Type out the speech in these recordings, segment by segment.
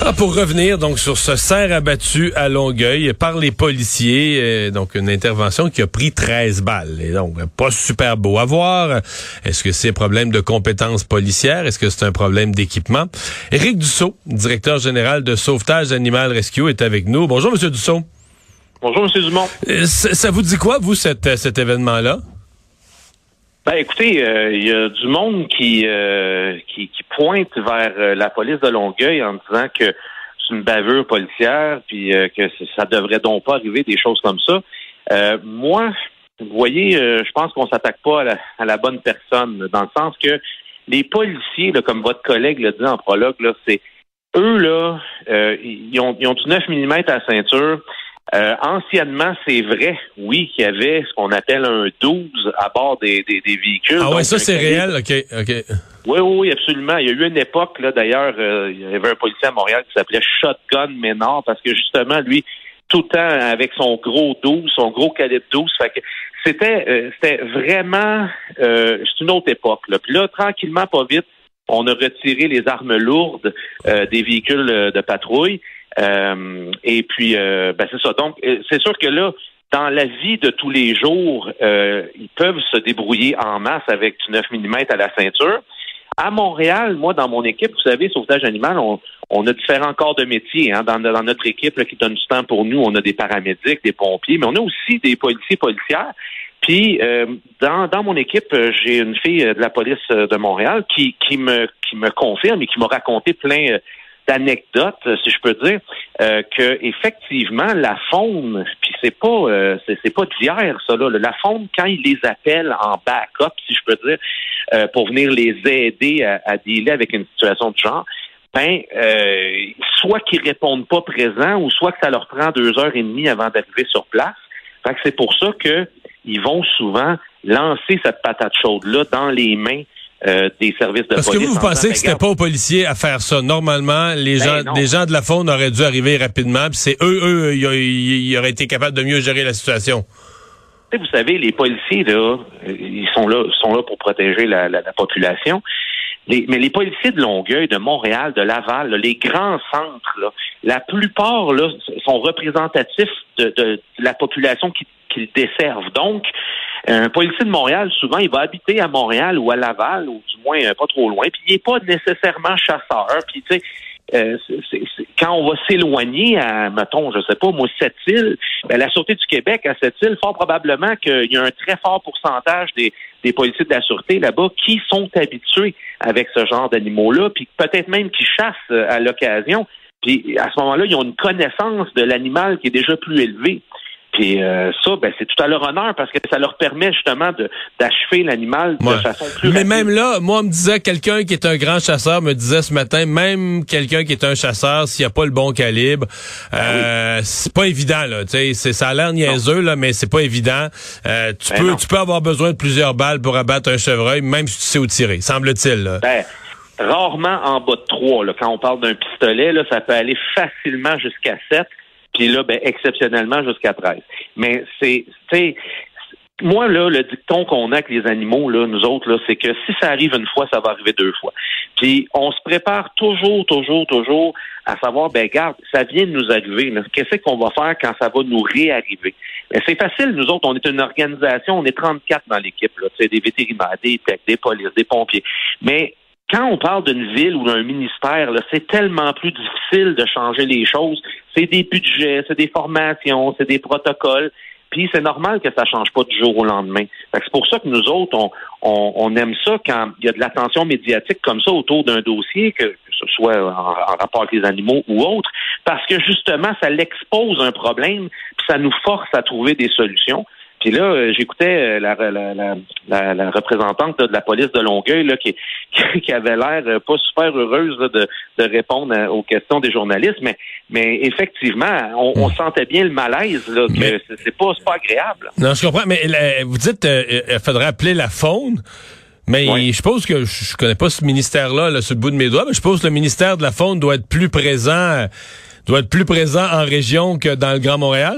Ah, pour revenir donc sur ce cerf abattu à Longueuil par les policiers, euh, donc une intervention qui a pris 13 balles. Et donc, pas super beau à voir. Est-ce que c'est un problème de compétences policières? Est-ce que c'est un problème d'équipement? Éric Dussault, directeur général de Sauvetage Animal Rescue, est avec nous. Bonjour, Monsieur Dussault. Bonjour, M. Dumont. Euh, ça vous dit quoi, vous, cet, cet événement-là? Ben, écoutez, euh, il y a du monde qui, euh, qui, qui, pointe vers la police de Longueuil en disant que c'est une bavure policière, puis que ça devrait donc pas arriver des choses comme ça. moi, vous voyez, je pense qu'on s'attaque pas à la, à la, bonne personne, dans le sens que les policiers, là, comme votre collègue l'a dit en prologue, là, c'est eux là, ils, ont, ils ont du 9 mm à la ceinture. Euh, anciennement, c'est vrai, oui, qu'il y avait ce qu'on appelle un 12 à bord des, des, véhicules. Ah ouais, ça c'est réel, ok, ok. Oui, oui, absolument. Il y a eu une époque, là, d'ailleurs, euh, il y avait un policier à Montréal qui s'appelait Shotgun Ménard, parce que justement, lui, tout le temps avec son gros 12, son gros calibre 12, fait que c'était euh, c'était vraiment c'est une autre époque. Là. Puis là, tranquillement, pas vite, on a retiré les armes lourdes des véhicules de patrouille. Euh, et puis, euh, ben c'est ça. Donc, euh, c'est sûr que là, dans la vie de tous les jours, ils peuvent se débrouiller en masse avec du 9 mm à la ceinture. À Montréal, moi, dans mon équipe, vous savez, sauvetage animal, on, on a différents corps de métier. Hein, dans, dans, notre équipe qui donne du temps pour nous, on a des paramédics, des pompiers, mais on a aussi des policiers policières. Puis dans, dans mon équipe, j'ai une fille de la police de Montréal qui, qui me qui me confirme et qui m'a raconté plein d'anecdotes, si je peux dire, euh, que effectivement la faune, puis c'est pas euh, c'est, pas d'hier ça là, la faune quand ils les appellent en backup, si je peux dire, euh, pour venir les aider à, à dealer avec une situation de genre, ben euh, soit qu'ils répondent pas présents ou soit que ça leur prend deux heures et demie avant d'arriver sur place. Fait que c'est pour ça que ils vont souvent lancer cette patate chaude là dans les mains euh, des services de Parce police. que vous, vous pensez que c'était pas aux policiers à faire ça. Normalement, les ben gens, les gens de la faune auraient dû arriver rapidement. C'est eux, eux, ils, auraient été capables de mieux gérer la situation. Vous savez, les policiers là, ils sont là, sont là pour protéger la, la, population. Les, mais les policiers de Longueuil, de Montréal, de Laval, les grands centres, là, la plupart là, sont représentatifs de, de la population qu'ils desservent. Donc, un policier de Montréal, souvent, il va habiter à Montréal ou à Laval, ou du moins euh, pas trop loin, puis il n'est pas nécessairement chasseur. Puis, tu sais, euh, quand on va s'éloigner à, mettons, je sais pas, moi, cette île, ben, la Sûreté du Québec, à cette île, fort probablement qu'il y a un très fort pourcentage des, des policiers de la Sûreté là-bas qui sont habitués avec ce genre d'animaux-là, puis peut-être même qui chassent euh, à l'occasion. Puis à ce moment-là, ils ont une connaissance de l'animal qui est déjà plus élevée. Puis euh, ça, ben, c'est tout à leur honneur parce que ça leur permet justement de d'achever l'animal de façon plus Mais même là, moi, on me disait quelqu'un qui est un grand chasseur me disait ce matin, même quelqu'un qui est un chasseur, s'il n'y a pas le bon calibre, ben euh, c'est pas évident là. Tu sais, ça a l'air niaiseux là, mais c'est pas évident. Euh, tu ben peux, tu peux avoir besoin de plusieurs balles pour abattre un chevreuil, même si tu sais où tirer, semble-t-il. Ben, rarement en bas de trois. Là. Quand on parle d'un pistolet, là, ça peut aller facilement jusqu'à sept puis là, ben, exceptionnellement jusqu'à 13. Mais c'est, moi, là, le dicton qu'on a avec les animaux, là, nous autres, là, c'est que si ça arrive une fois, ça va arriver deux fois. Puis on se prépare toujours, toujours, toujours à savoir, ben garde, ça vient de nous arriver. Qu'est-ce qu'on va faire quand ça va nous réarriver? C'est facile, nous autres, on est une organisation, on est 34 dans l'équipe, là, des vétérinaires, des techs, des polices, des pompiers. Mais quand on parle d'une ville ou d'un ministère, c'est tellement plus difficile de changer les choses. C'est des budgets, c'est des formations, c'est des protocoles. Puis c'est normal que ça change pas du jour au lendemain. C'est pour ça que nous autres, on, aime ça quand il y a de l'attention médiatique comme ça autour d'un dossier, que, que ce soit en, rapport avec les animaux ou autre, parce que justement, ça l'expose un problème, puis ça nous force à trouver des solutions. Puis là, euh, j'écoutais euh, la, la, la, représentante de la police de Longueuil là, qui, qui avait l'air euh, pas super heureuse de, de, répondre aux questions des journalistes, mais, mais effectivement, on, hmm. sentait bien le malaise, là, que c'est pas, pas agréable. Non, je comprends, mais vous dites qu'il faudrait appeler la faune. Mais je pense que je connais pas ce ministère-là là, sur le bout de mes doigts, mais je pense que le ministère de la Faune doit être plus présent, doit être plus présent en région que dans le Grand Montréal?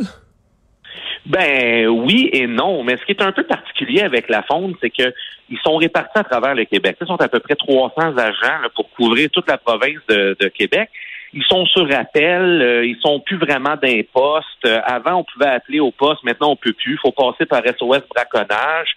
Ben oui et non, mais ce qui est un peu particulier avec la faune, c'est que ils sont répartis à travers le Québec. Ils sont à peu près 300 agents pour couvrir toute la province de, Québec. Ils sont sur appel, euh, ils sont plus vraiment d'un poste. Euh, avant, on pouvait appeler au poste, maintenant on peut plus. Il faut passer par SOS braconnage.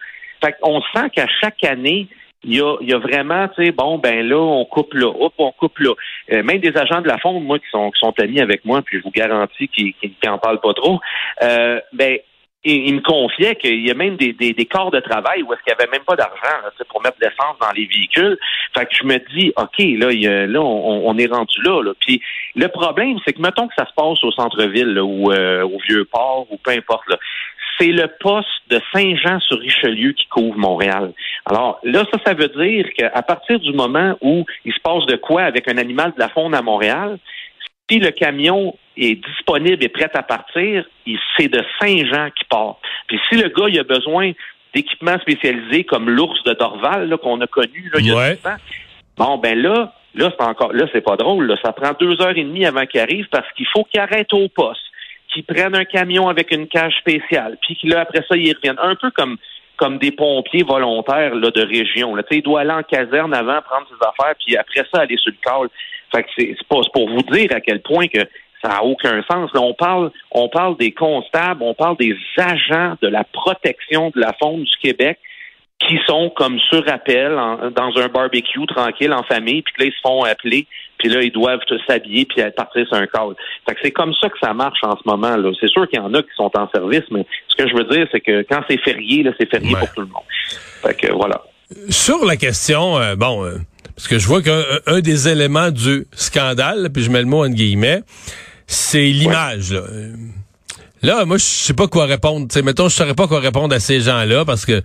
Fait on sent qu'à chaque année, il y a, y a vraiment, tu sais, bon, ben là, on coupe là, hop, on coupe là. Euh, même des agents de la Fonde, moi, qui sont, qui sont amis avec moi, puis je vous garantis qu'ils n'en parlent pas trop, euh, ben, il, me confiait qu'il y a même des, des, des, corps de travail où est-ce qu'il n'y avait même pas d'argent pour mettre de l'essence dans les véhicules. Fait que je me dis, OK, là, là on, est rendu là, là. Puis le problème, c'est que mettons que ça se passe au centre-ville ou euh, au Vieux-Port ou peu importe, là c'est le poste de Saint-Jean-sur-Richelieu qui couvre Montréal. Alors là, ça, ça veut dire qu'à partir du moment où il se passe de quoi avec un animal de la faune à Montréal, si le camion est disponible et prêt à partir, c'est de Saint-Jean qui part. Puis si le gars il a besoin d'équipements spécialisés comme l'ours de Dorval qu'on a connu là, il y a temps, bon ben là, là c'est encore là c'est pas drôle. Là. Ça prend deux heures et demie avant qu'il arrive parce qu'il faut qu'il arrête au poste qui prennent un camion avec une cage spéciale, puis là, après ça, ils reviennent. Un peu comme comme des pompiers volontaires là, de région. Là. Il doit aller en caserne avant, prendre ses affaires, puis après ça, aller sur le col. Fait que c'est pas pour vous dire à quel point que ça n'a aucun sens. on parle, on parle des constables, on parle des agents de la protection de la faune du Québec qui sont comme sur appel dans un barbecue tranquille en famille, puis là, ils se font appeler, puis là, ils doivent s'habiller puis partir sur un cadre. Fait que c'est comme ça que ça marche en ce moment. là. C'est sûr qu'il y en a qui sont en service, mais ce que je veux dire, c'est que quand c'est férié, là, c'est férié pour tout le monde. Fait que voilà. Sur la question, euh, bon, euh, parce que je vois qu'un des éléments du scandale, puis je mets le mot en guillemets, c'est l'image. Là. Là, moi, je sais pas quoi répondre. T'sais, mettons, je saurais pas quoi répondre à ces gens-là parce que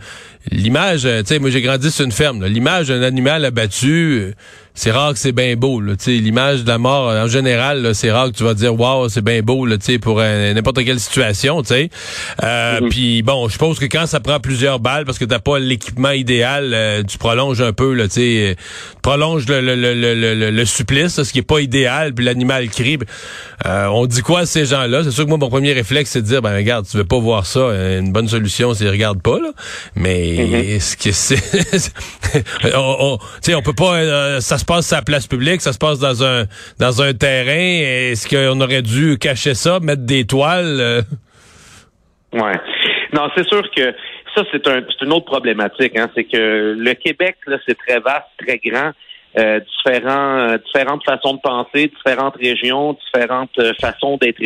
l'image, euh, tu sais, moi, j'ai grandi sur une ferme. L'image d'un animal abattu, euh, c'est rare que c'est bien beau. L'image de la mort, en général, c'est rare que tu vas dire Wow, c'est bien beau là, pour euh, n'importe quelle situation. sais. Euh, mhm. Puis bon, je pense que quand ça prend plusieurs balles parce que t'as pas l'équipement idéal, euh, tu prolonges un peu, là, tu prolonges le, le, le, le, le supplice, ce qui est pas idéal, puis l'animal crie. on dit quoi à ces gens-là? C'est sûr que moi, mon premier réflexe, c'est de dire, ben regarde, tu veux pas voir ça. Une bonne solution, c'est regarde pas, là. Mais mhm. ce que c'est. on, on, on peut pas. ça se passe à la place publique, ça se passe dans un dans un terrain. Est-ce qu'on aurait dû cacher ça, mettre des toiles? Euh? Ouais. Non, c'est sûr que ça, c'est un, une autre problématique. Hein. C'est que le Québec, c'est très vaste, très grand. Euh, différents, euh, différentes façons de penser, différentes régions, différentes façons d'être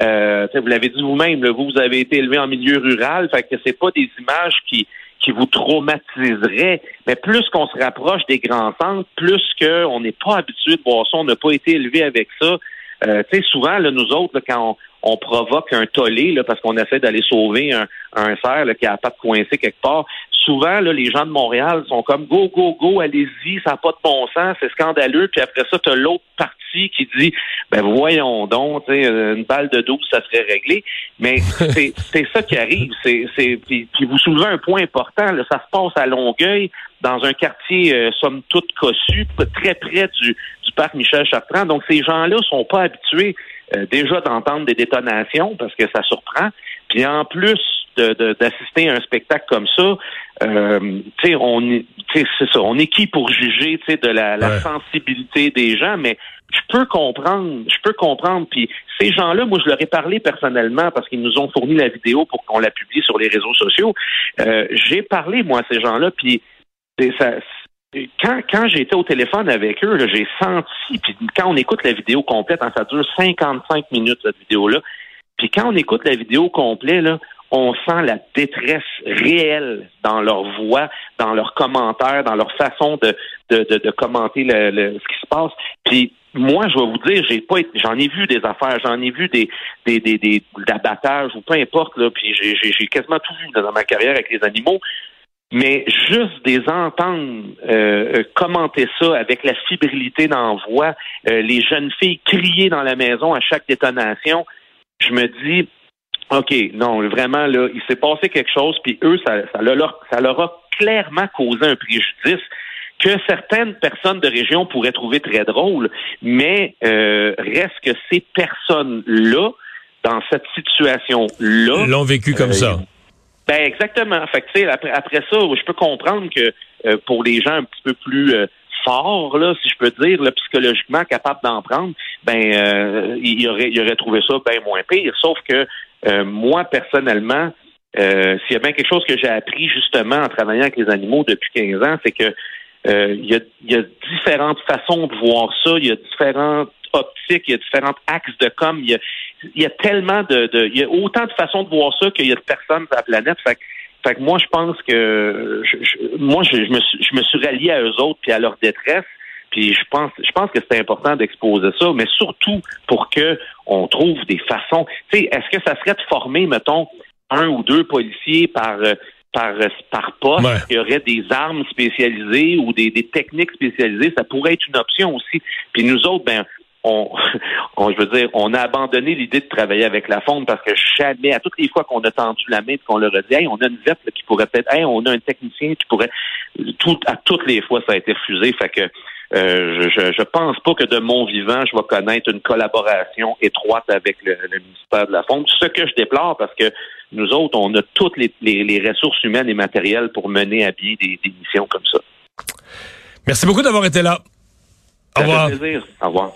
élevés. vous l'avez dit vous-même, vous, vous avez été élevé en milieu rural, fait que c'est pas des images qui qui vous traumatiserait. Mais plus qu'on se rapproche des grands centres, plus qu'on n'est pas habitué de voir ça, on n'a pas été élevé avec ça. Euh, tu sais, souvent, là, nous autres, quand on, provoque un tollé, là, parce qu'on essaie d'aller sauver un, un cerf qui a pas de coincé quelque part, souvent, là, les gens de Montréal sont comme go, go, go, allez-y, ça n'a pas de bon sens, c'est scandaleux. Puis après ça, tu as l'autre partie qui dit ben voyons donc, euh, une balle de 12, ça serait réglé. Mais c'est ça qui arrive. C'est, puis, vous soulevez un point important, là, ça se passe à Longueuil, dans un quartier, euh, somme toute cossu, très près du, du parc Michel Chartrand. Donc, ces gens-là sont pas habitués euh, déjà d'entendre des détonations parce que ça surprend. Puis en plus d'assister à un spectacle comme ça, euh, on, c'est ça, on est qui pour juger de la, la sensibilité des gens, mais je peux comprendre, je peux comprendre. Puis ces gens-là, moi, je leur ai parlé personnellement parce qu'ils nous ont fourni la vidéo pour qu'on la publie sur les réseaux sociaux. Euh, j'ai parlé, moi, à ces gens-là, puis ça, quand, quand j'étais au téléphone avec eux, j'ai senti, puis quand on écoute la vidéo complète, hein, ça dure 55 minutes, cette vidéo-là, puis quand on écoute la vidéo complète, là, on sent la détresse réelle dans leur voix, dans leurs commentaires, dans leur façon de, de, de, commenter le, ce qui se passe. Puis moi, je vais vous dire, j'ai pas j'en ai vu des affaires, j'en ai vu des des des, des d'abattage ou peu importe là, puis j'ai quasiment tout vu dans ma carrière avec les animaux. Mais juste des entendre euh, euh, commenter ça avec la fibrilité d'envoi, euh, les jeunes filles crier dans la maison à chaque détonation, je me dis, OK, non, vraiment, là, il s'est passé quelque chose, puis eux, ça, ça, leur, ça leur a clairement causé un préjudice que certaines personnes de région pourraient trouver très drôle, mais euh, reste que ces personnes-là, dans cette situation-là... L'ont vécu comme ça. Ben exactement. Fait que, après, après ça, je peux comprendre que euh, pour les gens un petit peu plus euh, forts, là, si je peux dire, là, psychologiquement capables d'en prendre, ben euh, il aurait, il aurait trouvé ça bien moins pire. Sauf que moi, personnellement, s'il y a bien quelque chose que j'ai appris justement en travaillant avec les animaux depuis 15 ans, c'est que il y, a, y a différentes façons de voir ça, il y a différentes optiques, il y a différents axes de com, il y a, il y a tellement de, de, il y a autant de façons de voir ça qu'il y a de personnes sur la planète. Fait, fait que moi, je pense que je, moi, je, me suis, je me suis rallié à eux autres puis à leur détresse. Puis je pense, je pense que c'est important d'exposer ça, mais surtout pour que on trouve des façons. Tu sais, est-ce que ça serait de former, mettons, un ou deux policiers par par par poste, il y aurait des armes spécialisées ou des, des techniques spécialisées, ça pourrait être une option aussi. Puis nous autres, ben on, on, je veux dire, on a abandonné l'idée de travailler avec la fonte parce que jamais, à toutes les fois qu'on a tendu la main et qu'on leur a dit, hey, on a une verte qui pourrait peut-être, hey, on a un technicien qui pourrait, tout, à toutes les fois, ça a été refusé. Fait que, euh, je, je pense pas que de mon vivant, je vais connaître une collaboration étroite avec le, ministère de la Fonte. Ce que je déplore parce que nous autres, on a toutes les, les, ressources humaines et matérielles pour mener à bien des, des missions comme ça. Merci beaucoup d'avoir été là. Au revoir. Plaisir. Au revoir.